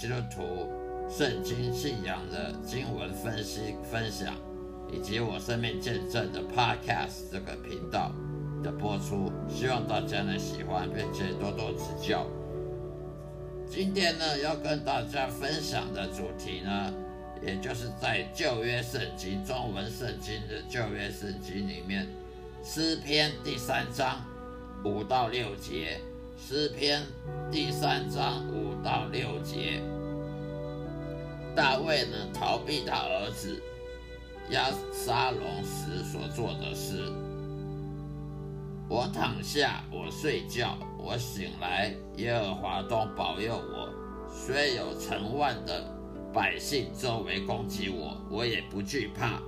基督徒圣经信仰的经文分析分享，以及我生命见证的 Podcast 这个频道的播出，希望大家能喜欢，并且多多指教。今天呢，要跟大家分享的主题呢，也就是在旧约圣经中文圣经的旧约圣经里面。诗篇第三章五到六节，诗篇第三章五到六节，大卫呢逃避他儿子亚沙龙时所做的事。我躺下，我睡觉，我醒来，耶和华都保佑我。虽有成万的百姓周围攻击我，我也不惧怕。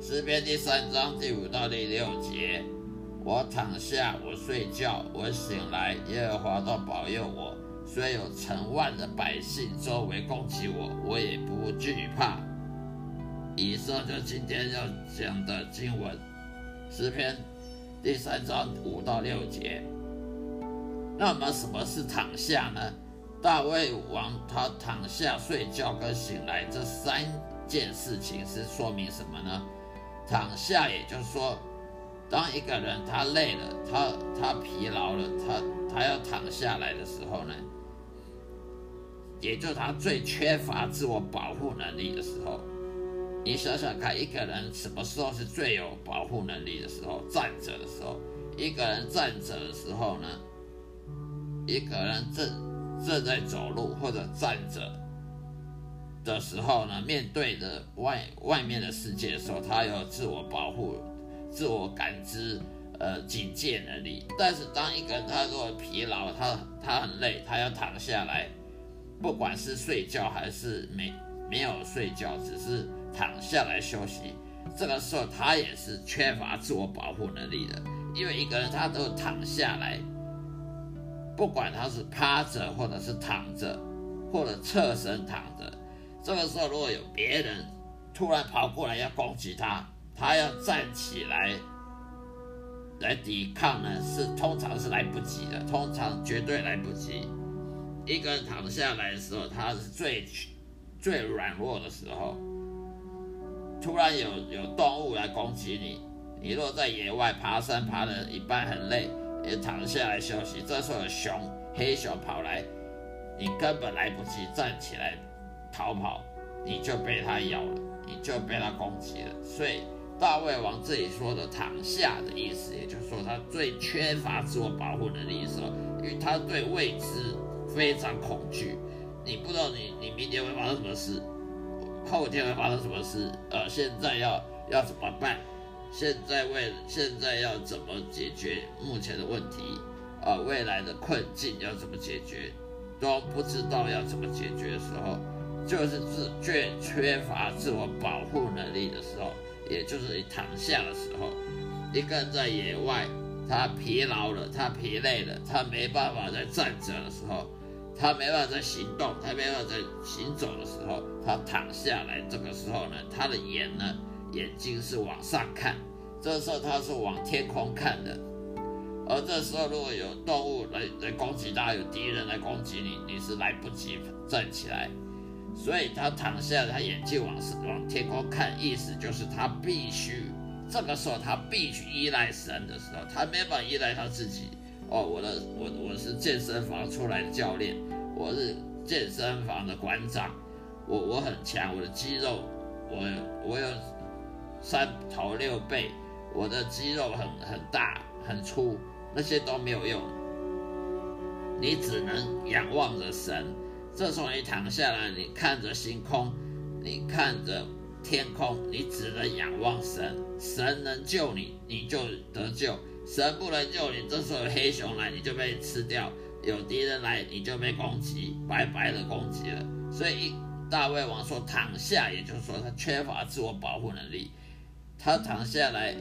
诗篇第三章第五到第六节：我躺下，我睡觉，我醒来，耶和华都保佑我。虽有成万的百姓周围攻击我，我也不惧怕。以上就今天要讲的经文，诗篇第三章五到六节。那么什么是躺下呢？大卫王他躺下睡觉跟醒来这三件事情是说明什么呢？躺下，也就是说，当一个人他累了，他他疲劳了，他他要躺下来的时候呢，也就是他最缺乏自我保护能力的时候。你想想看，一个人什么时候是最有保护能力的时候？站着的时候。一个人站着的时候呢，一个人正正在走路或者站着。的时候呢，面对着外外面的世界的时候，他有自我保护、自我感知、呃警戒能力。但是当一个人他如果疲劳，他他很累，他要躺下来，不管是睡觉还是没没有睡觉，只是躺下来休息，这个时候他也是缺乏自我保护能力的。因为一个人他都躺下来，不管他是趴着，或者是躺着，或者侧身躺着。这个时候，如果有别人突然跑过来要攻击他，他要站起来来抵抗呢，是通常是来不及的，通常绝对来不及。一个人躺下来的时候，他是最最软弱的时候。突然有有动物来攻击你，你若在野外爬山爬的一半很累，也躺下来休息，这时候熊黑熊跑来，你根本来不及站起来。逃跑，你就被他咬了，你就被他攻击了。所以大胃王这里说的躺下的意思，也就是说他最缺乏自我保护能力的时候，因为他对未知非常恐惧。你不知道你你明天会发生什么事，后天会发生什么事，呃，现在要要怎么办？现在为现在要怎么解决目前的问题？啊，未来的困境要怎么解决？都不知道要怎么解决的时候。就是自最缺乏自我保护能力的时候，也就是你躺下的时候，一个人在野外，他疲劳了，他疲累了，他没办法再站着的时候，他没办法再行动，他没办法再行走的时候，他躺下来，这个时候呢，他的眼呢，眼睛是往上看，这时候他是往天空看的，而这时候如果有动物来来攻击他，有敌人来攻击你，你是来不及站起来。所以他躺下，他眼睛往是往天空看，意思就是他必须这个时候他必须依赖神的时候，他没办法依赖他自己。哦，我的我我是健身房出来的教练，我是健身房的馆长，我我很强，我的肌肉我我有三头六背，我的肌肉很很大很粗，那些都没有用，你只能仰望着神。这时候你躺下来，你看着星空，你看着天空，你只能仰望神。神能救你，你就得救；神不能救你，这时候黑熊来，你就被吃掉；有敌人来，你就被攻击，白白的攻击了。所以大卫王说躺下，也就是说他缺乏自我保护能力。他躺下来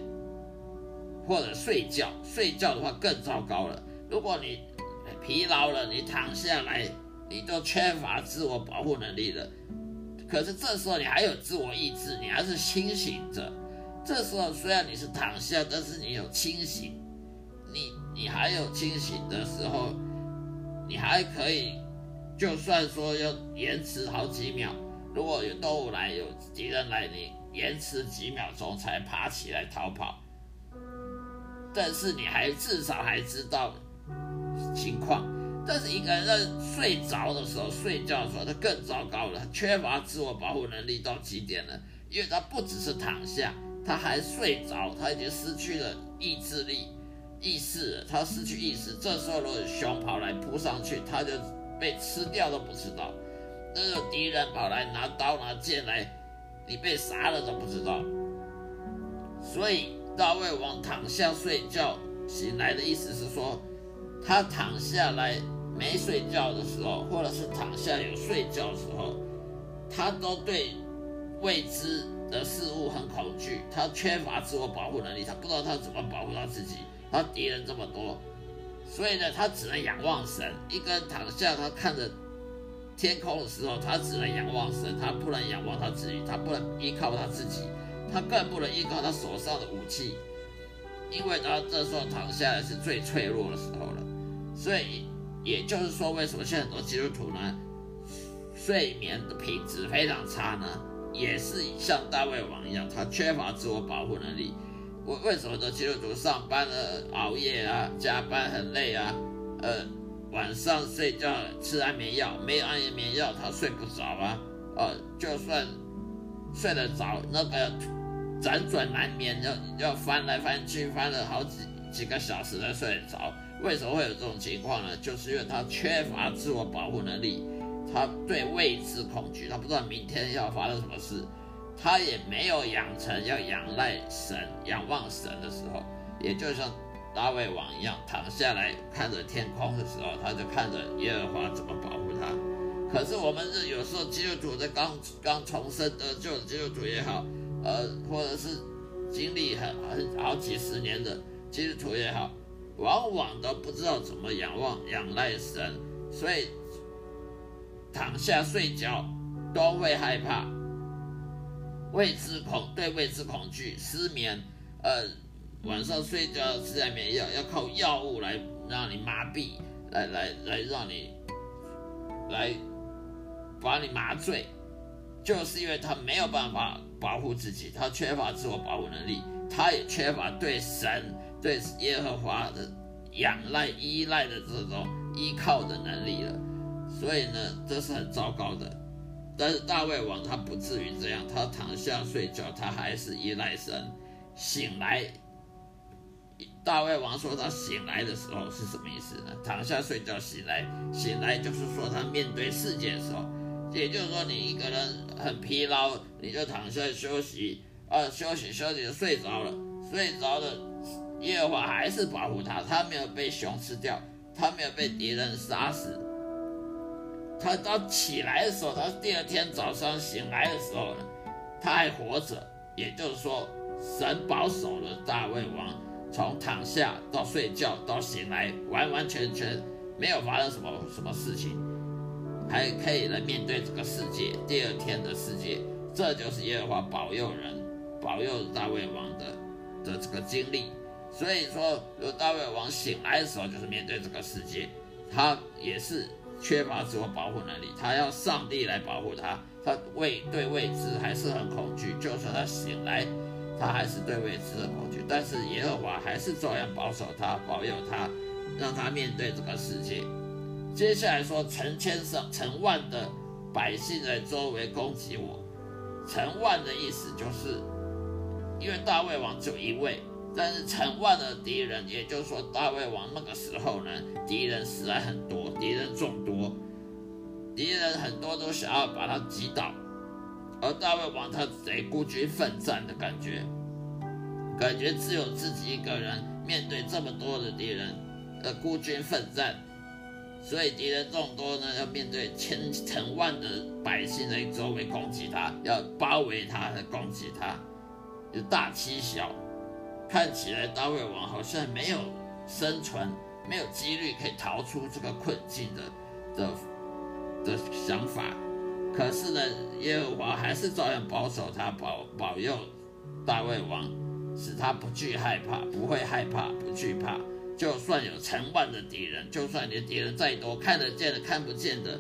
或者睡觉，睡觉的话更糟糕了。如果你疲劳了，你躺下来。你都缺乏自我保护能力了，可是这时候你还有自我意志，你还是清醒着。这时候虽然你是躺下，但是你有清醒你你还有清醒的时候，你还可以，就算说要延迟好几秒，如果有动物来，有敌人来，你延迟几秒钟才爬起来逃跑。但是你还至少还知道情况。但是一个人睡着的时候，睡觉的时候，他更糟糕了，他缺乏自我保护能力到极点了，因为他不只是躺下，他还睡着，他已经失去了意志力。意识，他失去意识。这时候，如果熊跑来扑上去，他就被吃掉都不知道。那个敌人跑来拿刀拿剑来，你被杀了都不知道。所以大卫王躺下睡觉，醒来的意思是说，他躺下来没睡觉的时候，或者是躺下有睡觉的时候，他都对未知的事物很恐惧，他缺乏自我保护能力，他不知道他怎么保护他自己。他敌人这么多，所以呢，他只能仰望神。一个人躺下，他看着天空的时候，他只能仰望神，他不能仰望他自己，他不能依靠他自己，他更不能依靠他手上的武器，因为他这时候躺下来是最脆弱的时候了。所以，也就是说，为什么现在很多基督徒呢，睡眠的品质非常差呢？也是像大卫王一样，他缺乏自我保护能力。为为什么呢？基督徒上班了，熬夜啊，加班很累啊，呃，晚上睡觉吃安眠药，没有安眠药他睡不着啊，呃，就算睡得着，那个辗转难眠，要要翻来翻去，翻了好几几个小时才睡得着。为什么会有这种情况呢？就是因为他缺乏自我保护能力，他对未知恐惧，他不知道明天要发生什么事。他也没有养成要仰赖神、仰望神的时候，也就像大卫王一样，躺下来看着天空的时候，他就看着耶和华怎么保护他。可是我们是有时候基督徒在刚刚重生得救的基督徒也好，呃，或者是经历很很好几十年的基督徒也好，往往都不知道怎么仰望、仰赖神，所以躺下睡觉都会害怕。未知恐对未知恐惧失眠，呃，晚上睡觉吃安眠药，要靠药物来让你麻痹，来来来让你来把你麻醉，就是因为他没有办法保护自己，他缺乏自我保护能力，他也缺乏对神对耶和华的仰赖依赖的这种依靠的能力了，所以呢，这是很糟糕的。但是大卫王他不至于这样，他躺下睡觉，他还是依赖神。醒来，大卫王说他醒来的时候是什么意思呢？躺下睡觉醒来，醒来就是说他面对世界的时候，也就是说你一个人很疲劳，你就躺下休息，啊，休息休息就睡着了，睡着了，耶和华还是保护他，他没有被熊吃掉，他没有被敌人杀死。他到起来的时候，他第二天早上醒来的时候呢，他还活着，也就是说，神保守了大卫王，从躺下到睡觉到醒来，完完全全没有发生什么什么事情，还可以来面对这个世界，第二天的世界，这就是耶和华保佑人，保佑大卫王的的这个经历。所以说，有大卫王醒来的时候，就是面对这个世界，他也是。缺乏自我保护能力，他要上帝来保护他。他未对未知还是很恐惧，就算他醒来，他还是对未知很恐惧。但是耶和华还是照样保守他，保佑他，让他面对这个世界。接下来说，成千上成万的百姓在周围攻击我。成万的意思就是，因为大卫王只有一位。但是成万的敌人，也就是说大卫王那个时候呢，敌人实在很多，敌人众多，敌人很多都想要把他击倒，而大卫王他贼孤军奋战的感觉，感觉只有自己一个人面对这么多的敌人，呃孤军奋战，所以敌人众多呢，要面对千成万的百姓在周围攻击他，要包围他攻击他，有大欺小。看起来大卫王好像没有生存，没有几率可以逃出这个困境的的的想法。可是呢，耶和华还是照样保守他，保保佑大卫王，使他不惧害怕，不会害怕，不惧怕。就算有成万的敌人，就算你的敌人再多，看得见的、看不见的，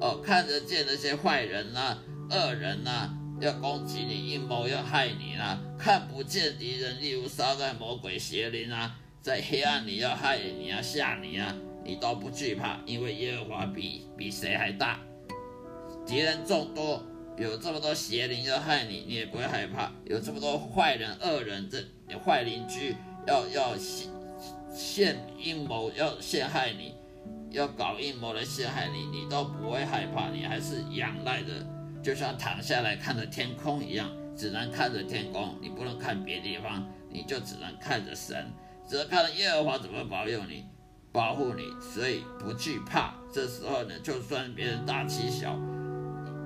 哦，看得见那些坏人呐、恶人呐，要攻击你、阴谋要害你啦；看不见敌人，例如撒旦、魔鬼、邪灵啊，在黑暗里要害你啊、吓你啊，你都不惧怕，因为耶和华比比谁还大。敌人众多，有这么多邪灵要害你，你也不会害怕；有这么多坏人、恶人，这坏邻居要要。陷阴谋要陷害你，要搞阴谋来陷害你，你都不会害怕，你还是仰赖的，就像躺下来看着天空一样，只能看着天空，你不能看别地方，你就只能看着神，只能看着耶和华怎么保佑你，保护你，所以不惧怕。这时候呢，就算别人大欺小，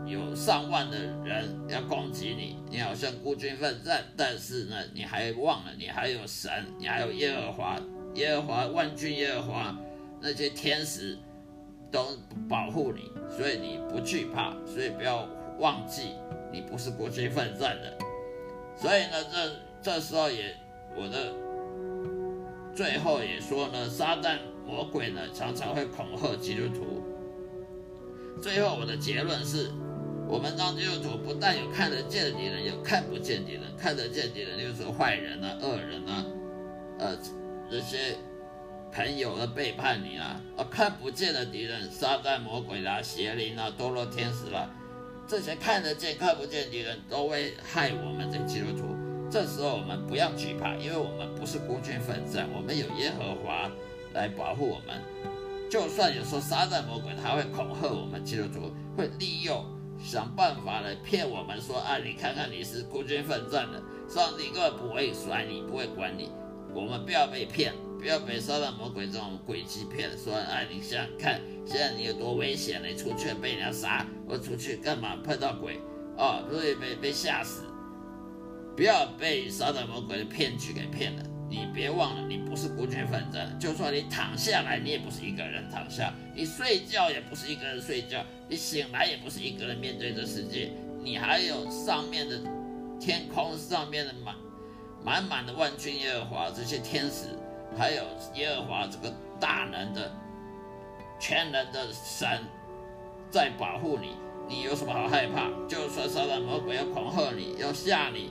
有上万的人要攻击你，你好像孤军奋战，但是呢，你还忘了你还有神，你还有耶和华。耶和华万军，耶和华那些天使都保护你，所以你不惧怕，所以不要忘记你不是孤军奋战的。所以呢，这这时候也我的最后也说呢，撒旦魔鬼呢常常会恐吓基督徒。最后我的结论是，我们当基督徒不但有看得见的敌人，有看不见敌人。看得见敌人就是坏人啊、恶人啊，呃。这些朋友的背叛你啊，啊，看不见的敌人，撒旦魔鬼啦、邪灵啊、堕落天使啦，这些看得见、看不见敌人都会害我们这基督徒。这时候我们不要惧怕，因为我们不是孤军奋战，我们有耶和华来保护我们。就算有时候撒旦魔鬼他会恐吓我们基督徒，会利用想办法来骗我们说啊，你看看你是孤军奋战的，上帝根本不会甩你，不会管你。我们不要被骗，不要被撒旦魔鬼这种诡计骗。说，哎，你想想看，现在你有多危险你出去被人家杀，我出去干嘛？碰到鬼哦，所以被被吓死。不要被撒旦魔鬼的骗局给骗了。你别忘了，你不是孤军奋战。就算你躺下来，你也不是一个人躺下；你睡觉也不是一个人睡觉；你醒来也不是一个人面对这世界。你还有上面的天空上面的满。满满的万军耶和华这些天使，还有耶和华这个大能的、全能的神在保护你，你有什么好害怕？就算撒旦魔鬼要恐吓你、要吓你、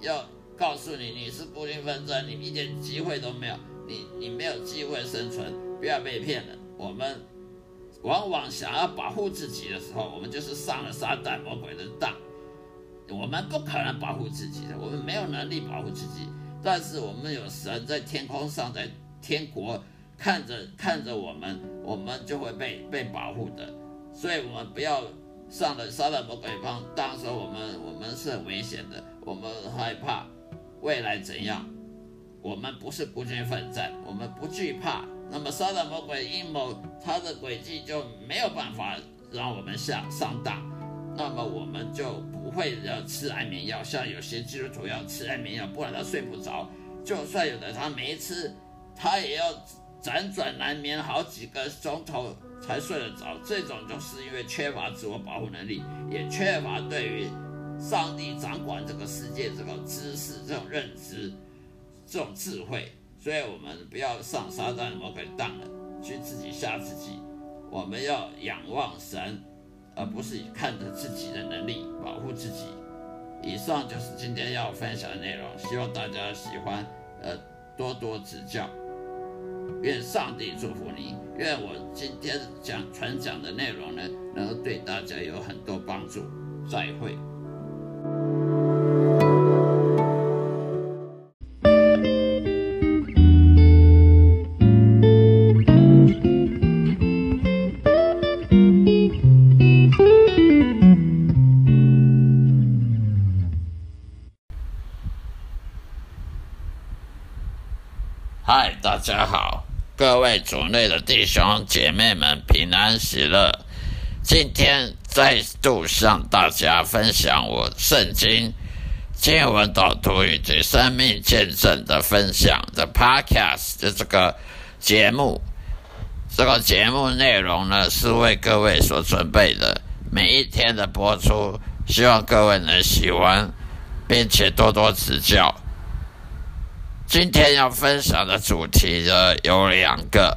要告诉你你是孤军奋战，你一点机会都没有，你你没有机会生存，不要被骗了。我们往往想要保护自己的时候，我们就是上了撒旦魔鬼的当。我们不可能保护自己的，我们没有能力保护自己。但是我们有神在天空上，在天国看着看着我们，我们就会被被保护的。所以，我们不要上了撒旦魔鬼方，当时我们我们是很危险的，我们害怕未来怎样。我们不是孤军奋战，我们不惧怕。那么，撒旦魔鬼阴谋，他的诡计就没有办法让我们下上当。那么我们就不会要吃安眠药，像有些基督徒要吃安眠药，不然他睡不着。就算有的他没吃，他也要辗转难眠好几个钟头才睡得着。这种就是因为缺乏自我保护能力，也缺乏对于上帝掌管这个世界这个知识、这种认知、这种智慧。所以我们不要上撒旦魔鬼当了，去自己吓自己。我们要仰望神。而不是看着自己的能力保护自己。以上就是今天要分享的内容，希望大家喜欢，呃，多多指教。愿上帝祝福你，愿我今天讲传讲的内容呢，能够对大家有很多帮助。再会。嗨，大家好，各位主内的弟兄姐妹们，平安喜乐。今天再度向大家分享我圣经经文导读以及生命见证的分享的 Podcast 的这个节目。这个节目内容呢，是为各位所准备的，每一天的播出，希望各位能喜欢，并且多多指教。今天要分享的主题呢有两个，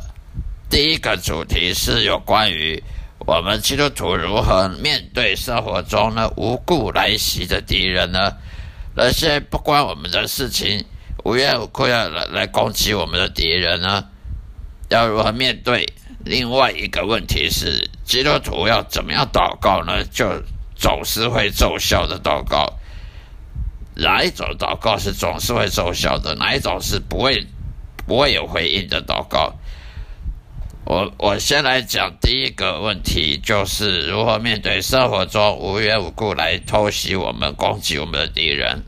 第一个主题是有关于我们基督徒如何面对生活中呢无故来袭的敌人呢？那些不关我们的事情、无缘无故要来来攻击我们的敌人呢？要如何面对？另外一个问题是，基督徒要怎么样祷告呢？就总是会奏效的祷告。哪一种祷告是总是会奏效的？哪一种是不会不会有回应的祷告？我我先来讲第一个问题，就是如何面对生活中无缘无故来偷袭我们、攻击我们的敌人。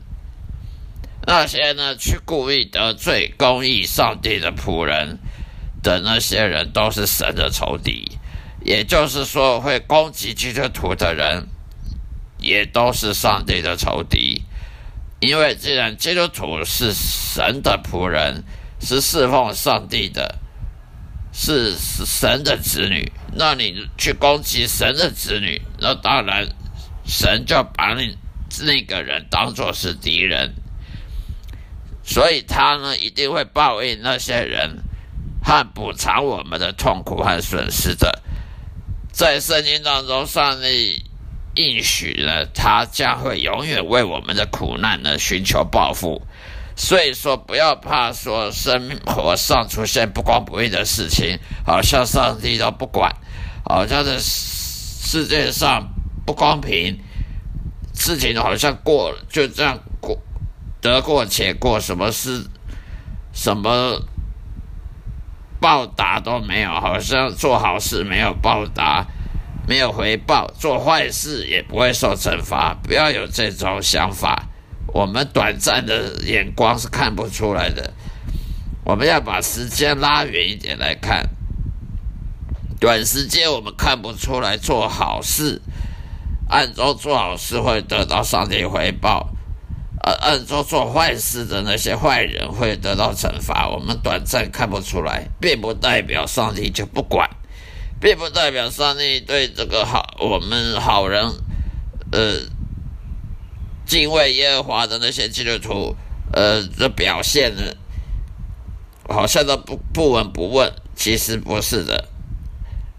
那些呢，去故意得罪公义上帝的仆人。的那些人都是神的仇敌，也就是说，会攻击基督徒的人，也都是上帝的仇敌。因为既然基督徒是神的仆人，是侍奉上帝的，是神的子女，那你去攻击神的子女，那当然神就把你那个人当作是敌人，所以他呢一定会报应那些人。和补偿我们的痛苦和损失的，在圣经当中，上帝应许了，他将会永远为我们的苦难呢寻求报复。所以说，不要怕说生活上出现不公不义的事情，好像上帝都不管，好像这世界上不公平，事情好像过就这样过，得过且过，什么事，什么。报答都没有，好像做好事没有报答，没有回报；做坏事也不会受惩罚。不要有这种想法，我们短暂的眼光是看不出来的。我们要把时间拉远一点来看，短时间我们看不出来做好事，暗中做好事会得到上帝回报。而暗中做坏事的那些坏人会得到惩罚，我们短暂看不出来，并不代表上帝就不管，并不代表上帝对这个好我们好人，呃，敬畏耶和华的那些基督徒，呃的表现呢，好像都不不闻不问，其实不是的。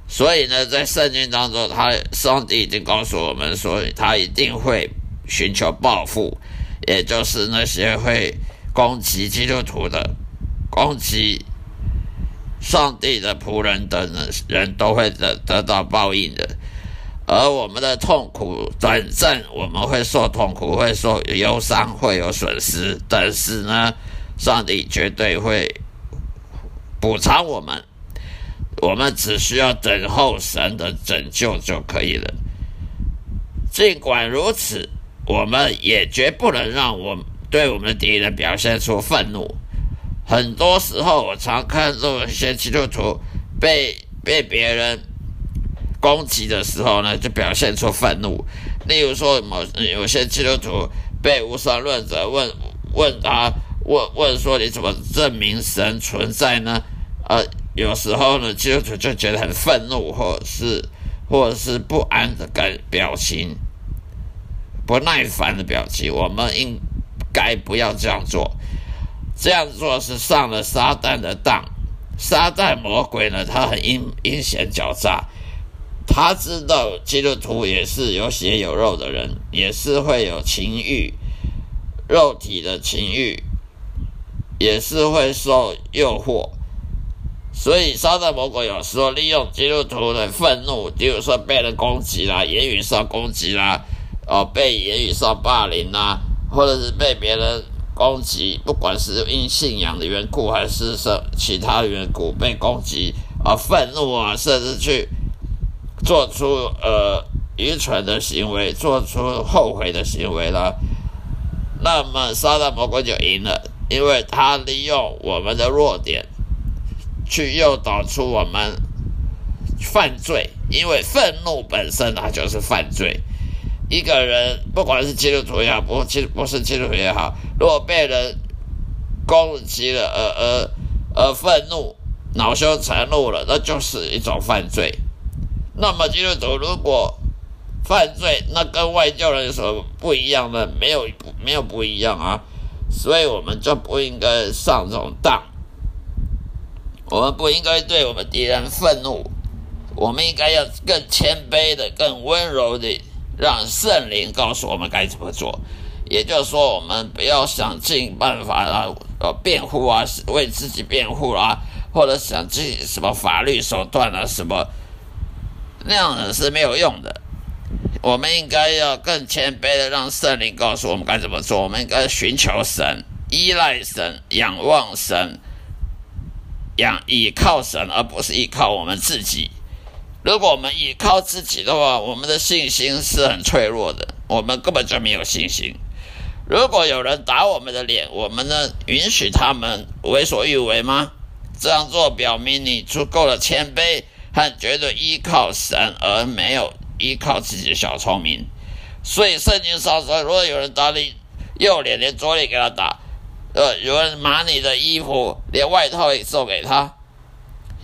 所以呢，在圣经当中，他上帝已经告诉我们说，他一定会寻求报复。也就是那些会攻击基督徒的、攻击上帝的仆人的人都会得得到报应的。而我们的痛苦短暂，我们会受痛苦，会受忧伤，会有损失。但是呢，上帝绝对会补偿我们。我们只需要等候神的拯救就可以了。尽管如此。我们也绝不能让我对我们的敌人表现出愤怒。很多时候，我常看到一些基督徒被被别人攻击的时候呢，就表现出愤怒。例如说，某有些基督徒被无神论者问问他问问说：“你怎么证明神存在呢？”呃，有时候呢，基督徒就觉得很愤怒，或者是或者是不安的感表情。不耐烦的表情，我们应该不要这样做。这样做是上了撒旦的当。撒旦魔鬼呢，他很阴阴险狡诈，他知道基督徒也是有血有肉的人，也是会有情欲，肉体的情欲，也是会受诱惑。所以撒旦魔鬼有时候利用基督徒的愤怒，比如说被人攻击啦，言语上攻击啦。哦，被言语上霸凌啦，或者是被别人攻击，不管是因信仰的缘故，还是什其他缘故被攻击啊，愤怒啊，甚至去做出呃愚蠢的行为，做出后悔的行为了，那么撒旦魔鬼就赢了，因为他利用我们的弱点去诱导出我们犯罪，因为愤怒本身它就是犯罪。一个人，不管是基督徒也好，不基不是基督徒也好，如果被人攻击了，而而而愤怒、恼羞成怒了，那就是一种犯罪。那么基督徒如果犯罪，那跟外教人有什么不一样呢？没有没有不一样啊。所以我们就不应该上这种当。我们不应该对我们敌人愤怒，我们应该要更谦卑的、更温柔的，让圣灵告诉我们该怎么做。也就是说，我们不要想尽办法啊，呃，辩护啊，为自己辩护啊，或者想尽什么法律手段啊，什么那样的是没有用的。我们应该要更谦卑的，让圣灵告诉我们该怎么做。我们应该寻求神，依赖神，仰望神，仰依靠神，而不是依靠我们自己。如果我们依靠自己的话，我们的信心是很脆弱的，我们根本就没有信心。如果有人打我们的脸，我们能允许他们为所欲为吗？这样做表明你足够的谦卑和绝对依靠神，而没有依靠自己的小聪明。所以圣经上说，如果有人打你右脸，连左脸给他打；呃，有人拿你的衣服，连外套也送给他；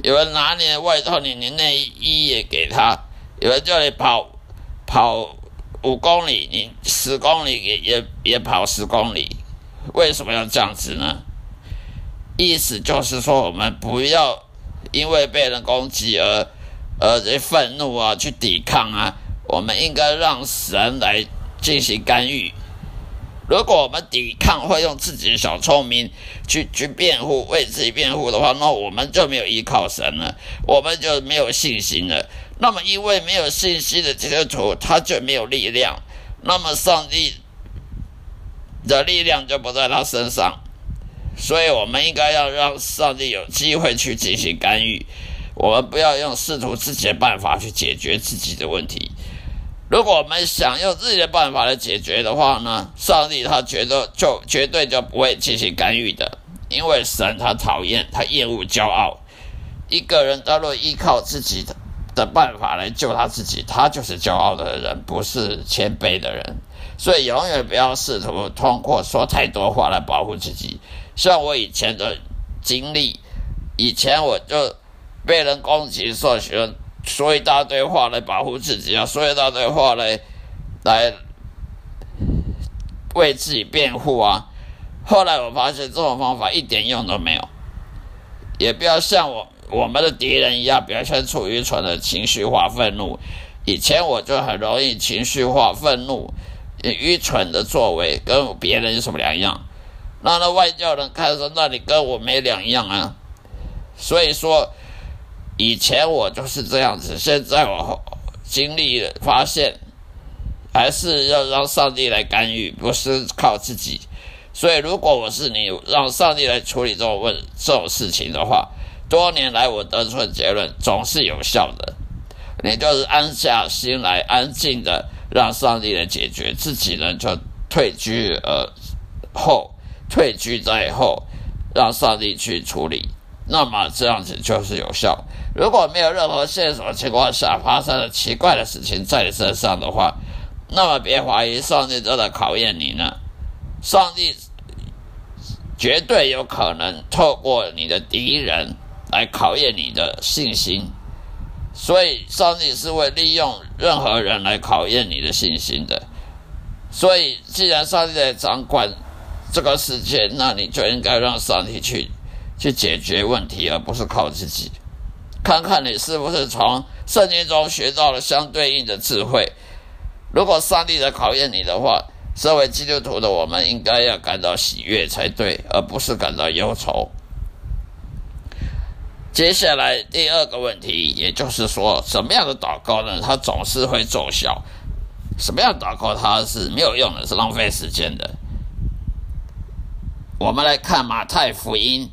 有人拿你的外套，你连内衣也给他；有人叫你跑跑。五公里，你十公里也也也跑十公里，为什么要这样子呢？意思就是说，我们不要因为被人攻击而而愤怒啊，去抵抗啊。我们应该让神来进行干预。如果我们抵抗，会用自己的小聪明去去辩护，为自己辩护的话，那我们就没有依靠神了，我们就没有信心了。那么，因为没有信息的基督徒，他就没有力量。那么，上帝的力量就不在他身上。所以，我们应该要让上帝有机会去进行干预。我们不要用试图自己的办法去解决自己的问题。如果我们想用自己的办法来解决的话呢，上帝他觉得就绝对就不会进行干预的，因为神他讨厌他厌恶骄傲。一个人他若依靠自己的。的办法来救他自己，他就是骄傲的人，不是谦卑的人。所以永远不要试图通过说太多话来保护自己。像我以前的经历，以前我就被人攻击，说喜欢说一大堆话来保护自己啊，说一大堆话来来为自己辩护啊。后来我发现这种方法一点用都没有，也不要像我。我们的敌人一样表现出愚蠢的情绪化愤怒。以前我就很容易情绪化愤怒，愚蠢的作为跟别人有什么两样？那那外教人看说，那你跟我没两样啊。所以说，以前我就是这样子，现在我经历发现，还是要让上帝来干预，不是靠自己。所以，如果我是你，让上帝来处理这种问这种事情的话。多年来，我得出的结论总是有效的。你就是安下心来，安静的让上帝来解决，自己呢就退居而后，退居在后，让上帝去处理。那么这样子就是有效。如果没有任何线索情况下发生了奇怪的事情在你身上的话，那么别怀疑上帝正在考验你呢。上帝绝对有可能透过你的敌人。来考验你的信心，所以上帝是会利用任何人来考验你的信心的。所以，既然上帝在掌管这个世界，那你就应该让上帝去去解决问题，而不是靠自己。看看你是不是从圣经中学到了相对应的智慧。如果上帝在考验你的话，身为基督徒的我们应该要感到喜悦才对，而不是感到忧愁。接下来第二个问题，也就是说，什么样的祷告呢？它总是会奏效。什么样祷告它是没有用的，是浪费时间的。我们来看马太福音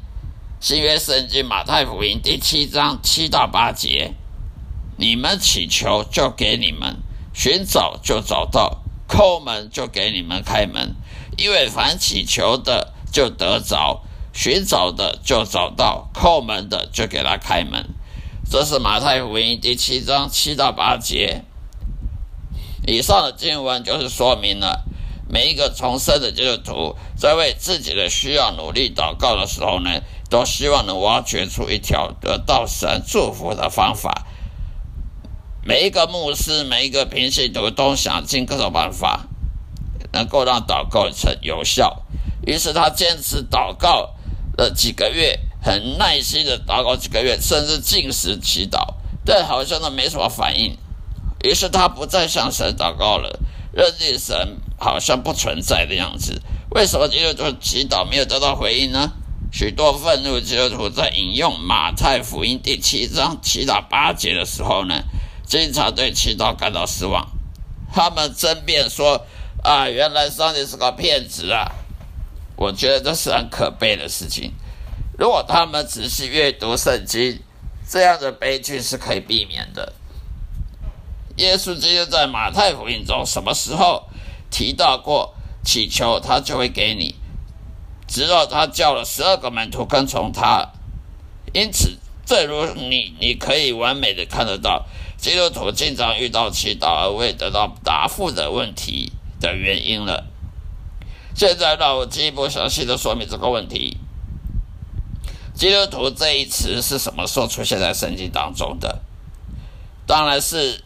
新约圣经马太福音第七章七到八节：你们祈求，就给你们；寻找，就找到；叩门，就给你们开门。因为凡祈求的，就得着。寻找的就找到，叩门的就给他开门。这是马太福音第七章七到八节。以上的经文就是说明了，每一个重生的基督徒在为自己的需要努力祷告的时候呢，都希望能挖掘出一条得到神祝福的方法。每一个牧师，每一个平信徒都想尽各种办法，能够让祷告成有效。于是他坚持祷告了几个月，很耐心的祷告几个月，甚至进食祈祷，但好像都没什么反应。于是他不再向神祷告了，认定神好像不存在的样子。为什么基督徒祈祷没有得到回应呢？许多愤怒基督徒在引用马太福音第七章七到八节的时候呢，经常对祈祷感到失望。他们争辩说：“啊，原来上帝是个骗子啊！”我觉得这是很可悲的事情。如果他们仔细阅读圣经，这样的悲剧是可以避免的。耶稣基督在马太福音中什么时候提到过祈求，他就会给你？直到他叫了十二个门徒跟从他，因此，正如你你可以完美的看得到，基督徒经常遇到祈祷而未得到答复的问题的原因了。现在让我进一步详细的说明这个问题。基督徒这一词是什么时候出现在圣经当中的？当然是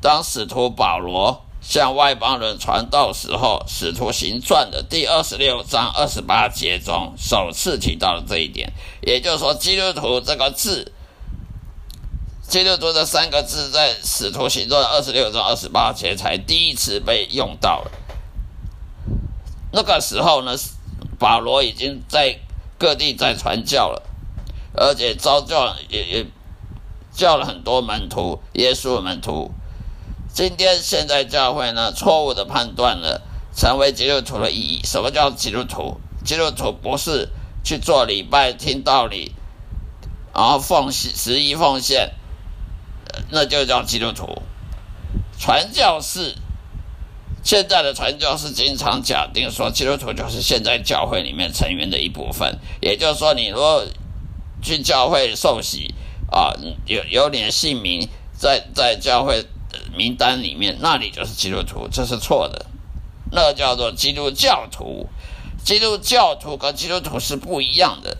当使徒保罗。向外邦人传道时候，《使徒行传》的第二十六章二十八节中首次提到了这一点。也就是说，“基督徒”这个字，“基督徒”这三个字在《使徒行传》二十六章二十八节才第一次被用到了。那个时候呢，保罗已经在各地在传教了，而且招教也也叫了很多门徒，耶稣门徒。今天现在教会呢，错误的判断了成为基督徒的意义。什么叫基督徒？基督徒不是去做礼拜、听道理，然后奉献十一奉献，那就叫基督徒。传教士现在的传教士经常假定说，基督徒就是现在教会里面成员的一部分。也就是说，你如果去教会受洗啊，有有点姓名在在教会。名单里面，那里就是基督徒，这是错的。那叫做基督教徒，基督教徒跟基督徒是不一样的。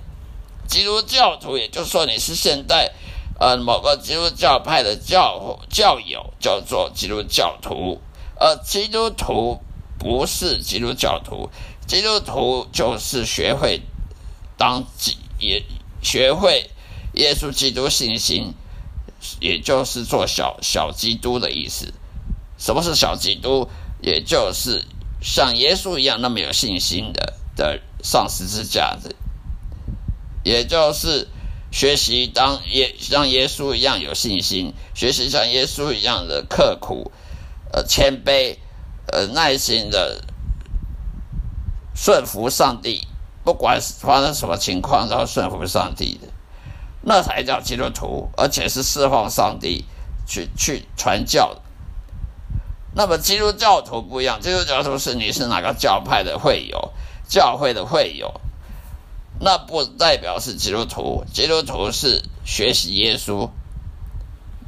基督教徒，也就是说你是现代呃某个基督教派的教教友，叫做基督教徒。而基督徒不是基督教徒，基督徒就是学会当基也学会耶稣基督信心。也就是做小小基督的意思。什么是小基督？也就是像耶稣一样那么有信心的的上十字架的，也就是学习当耶像耶稣一样有信心，学习像耶稣一样的刻苦、呃谦卑、呃耐心的顺服上帝，不管发生什么情况都要顺服上帝的。那才叫基督徒，而且是释放上帝去去传教。那么基督教徒不一样，基督教徒是你是哪个教派的会友，教会的会友，那不代表是基督徒。基督徒是学习耶稣，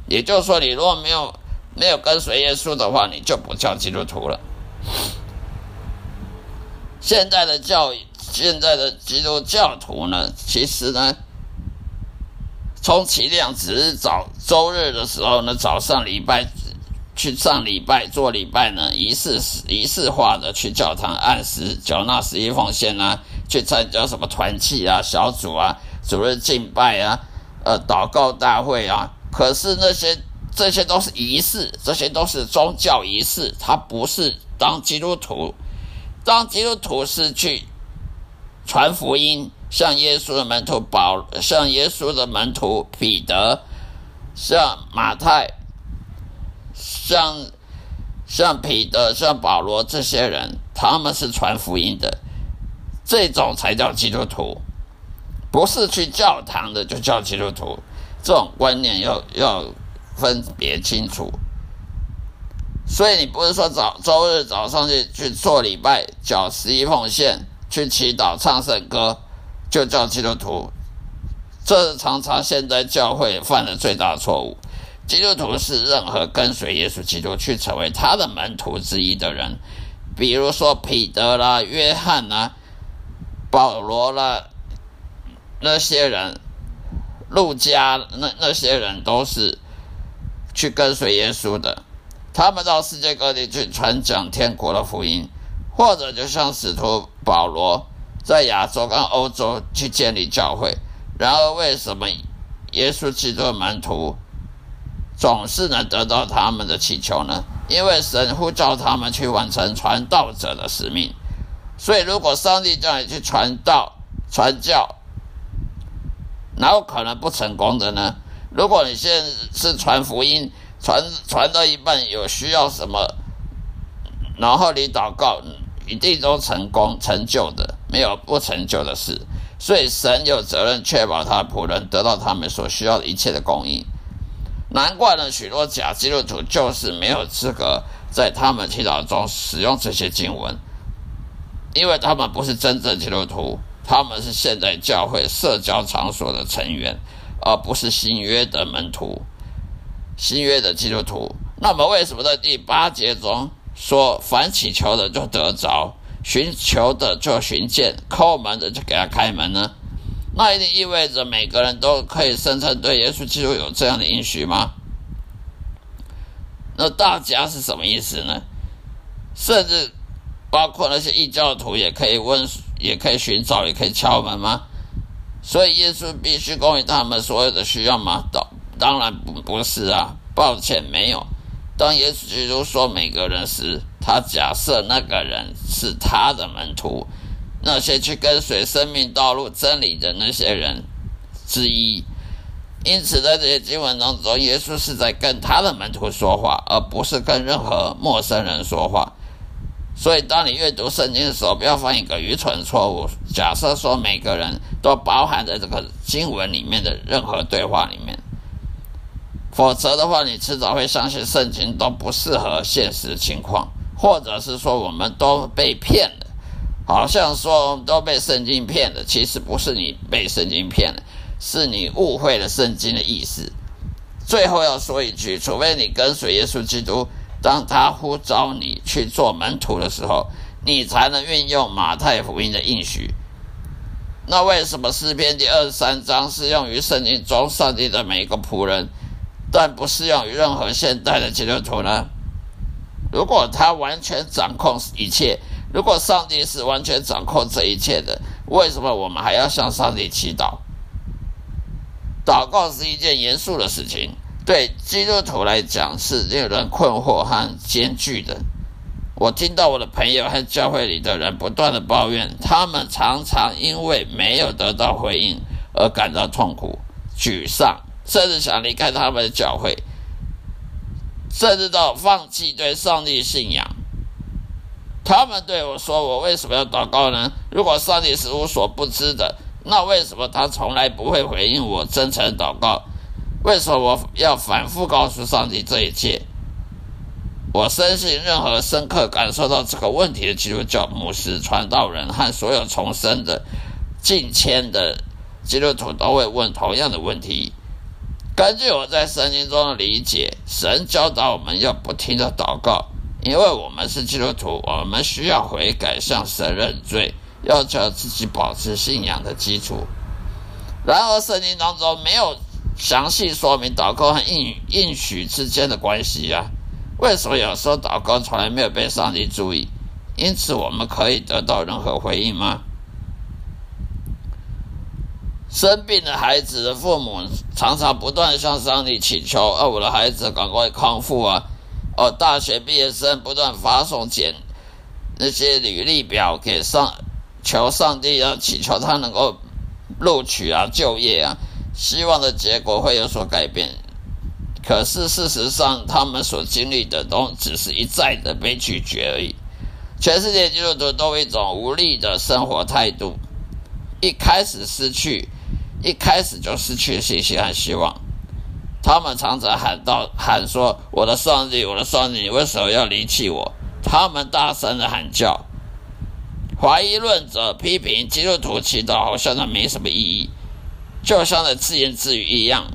也就是说，你如果没有没有跟随耶稣的话，你就不叫基督徒了。现在的教现在的基督教徒呢，其实呢。充其量只是早周日的时候呢，早上礼拜去上礼拜做礼拜呢，仪式仪式化的去教堂按时缴纳十一奉献啊，去参加什么团契啊、小组啊、主日敬拜啊、呃祷告大会啊。可是那些这些都是仪式，这些都是宗教仪式，它不是当基督徒。当基督徒是去传福音。像耶稣的门徒保，像耶稣的门徒彼得，像马太，像像彼得，像保罗这些人，他们是传福音的，这种才叫基督徒，不是去教堂的就叫基督徒，这种观念要要分别清楚。所以你不是说早周日早上去去做礼拜，缴十一奉献，去祈祷，唱圣歌。就叫基督徒，这是常常现在教会犯的最大错误。基督徒是任何跟随耶稣基督去成为他的门徒之一的人，比如说彼得啦、约翰啦、保罗啦，那些人，路加那那些人都是去跟随耶稣的。他们到世界各地去传讲天国的福音，或者就像使徒保罗。在亚洲跟欧洲去建立教会。然而，为什么耶稣基督的门徒总是能得到他们的祈求呢？因为神呼召他们去完成传道者的使命。所以，如果上帝叫你去传道、传教，哪有可能不成功的呢？如果你现在是传福音，传传到一半有需要什么，然后你祷告，一定都成功成就的，没有不成就的事。所以神有责任确保他的仆人得到他们所需要的一切的供应。难怪呢，许多假基督徒就是没有资格在他们祈祷中使用这些经文，因为他们不是真正基督徒，他们是现代教会社交场所的成员，而不是新约的门徒、新约的基督徒。那么，为什么在第八节中说“凡祈求的就得着”？寻求的就寻见，叩门的就给他开门呢？那一定意味着每个人都可以声称对耶稣基督有这样的应许吗？那大家是什么意思呢？甚至包括那些异教徒也可以问，也可以寻找，也可以敲门吗？所以耶稣必须供应他们所有的需要吗？当当然不不是啊，抱歉，没有。当耶稣基督说每个人时，他假设那个人是他的门徒，那些去跟随生命道路真理的那些人之一。因此，在这些经文当中，耶稣是在跟他的门徒说话，而不是跟任何陌生人说话。所以，当你阅读圣经的时候，不要犯一个愚蠢错误，假设说每个人都包含在这个经文里面的任何对话里面。否则的话，你迟早会相信圣经都不适合现实情况。或者是说我们都被骗了，好像说都被圣经骗了，其实不是你被圣经骗了，是你误会了圣经的意思。最后要说一句，除非你跟随耶稣基督，当他呼召你去做门徒的时候，你才能运用马太福音的应许。那为什么诗篇第二十三章适用于圣经中上帝的每一个仆人，但不适用于任何现代的基督徒呢？如果他完全掌控一切，如果上帝是完全掌控这一切的，为什么我们还要向上帝祈祷？祷告是一件严肃的事情，对基督徒来讲是令人困惑和艰巨的。我听到我的朋友和教会里的人不断的抱怨，他们常常因为没有得到回应而感到痛苦、沮丧，甚至想离开他们的教会。甚至到放弃对上帝信仰，他们对我说：“我为什么要祷告呢？如果上帝是无所不知的，那为什么他从来不会回应我真诚祷告？为什么我要反复告诉上帝这一切？”我深信，任何深刻感受到这个问题的基督教牧师、传道人和所有重生的近千的基督徒都会问同样的问题。根据我在圣经中的理解，神教导我们要不停的祷告，因为我们是基督徒，我们需要悔改，向神认罪，要求自己保持信仰的基础。然而，圣经当中没有详细说明祷告和应应许之间的关系啊？为什么有时候祷告从来没有被上帝注意？因此，我们可以得到任何回应吗？生病的孩子的父母常常不断向上帝祈求：“啊，我的孩子赶快康复啊！”哦，大学毕业生不断发送简那些履历表给上，求上帝要祈求他能够录取啊、就业啊，希望的结果会有所改变。可是事实上，他们所经历的都只是一再的被拒绝而已。全世界基督徒都一种无力的生活态度，一开始失去。一开始就失去了信心和希望，他们常常喊道：“喊说，我的上帝，我的上帝，你为什么要离弃我？”他们大声的喊叫，怀疑论者批评基督徒祈祷好像那没什么意义，就像在自言自语一样。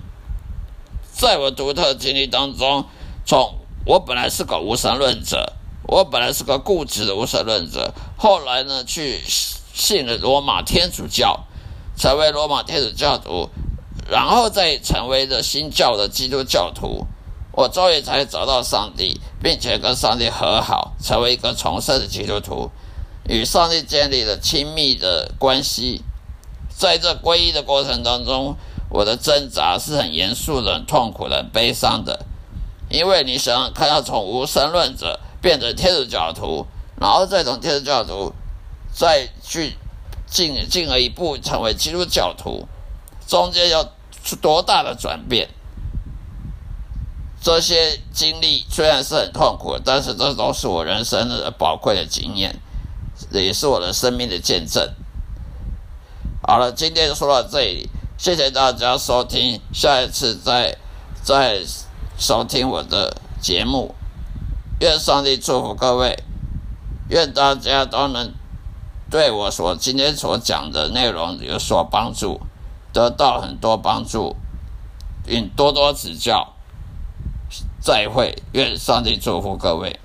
在我独特经历当中，从我本来是个无神论者，我本来是个固执的无神论者，后来呢，去信了罗马天主教。成为罗马天主教徒，然后再成为了新教的基督教徒，我终于才找到上帝，并且跟上帝和好，成为一个重生的基督徒。与上帝建立了亲密的关系。在这皈依的过程当中，我的挣扎是很严肃的、痛苦的、悲伤的。因为你想想看，要从无神论者变成天主教徒，然后再从天主教徒再去进进而一步成为基督教徒，中间要多大的转变？这些经历虽然是很痛苦，但是这都是我人生的宝贵的经验，也是我的生命的见证。好了，今天就说到这里，谢谢大家收听，下一次再再收听我的节目。愿上帝祝福各位，愿大家都能对我所今天所讲的内容有所帮助，得到很多帮助，并多多指教。再会，愿上帝祝福各位。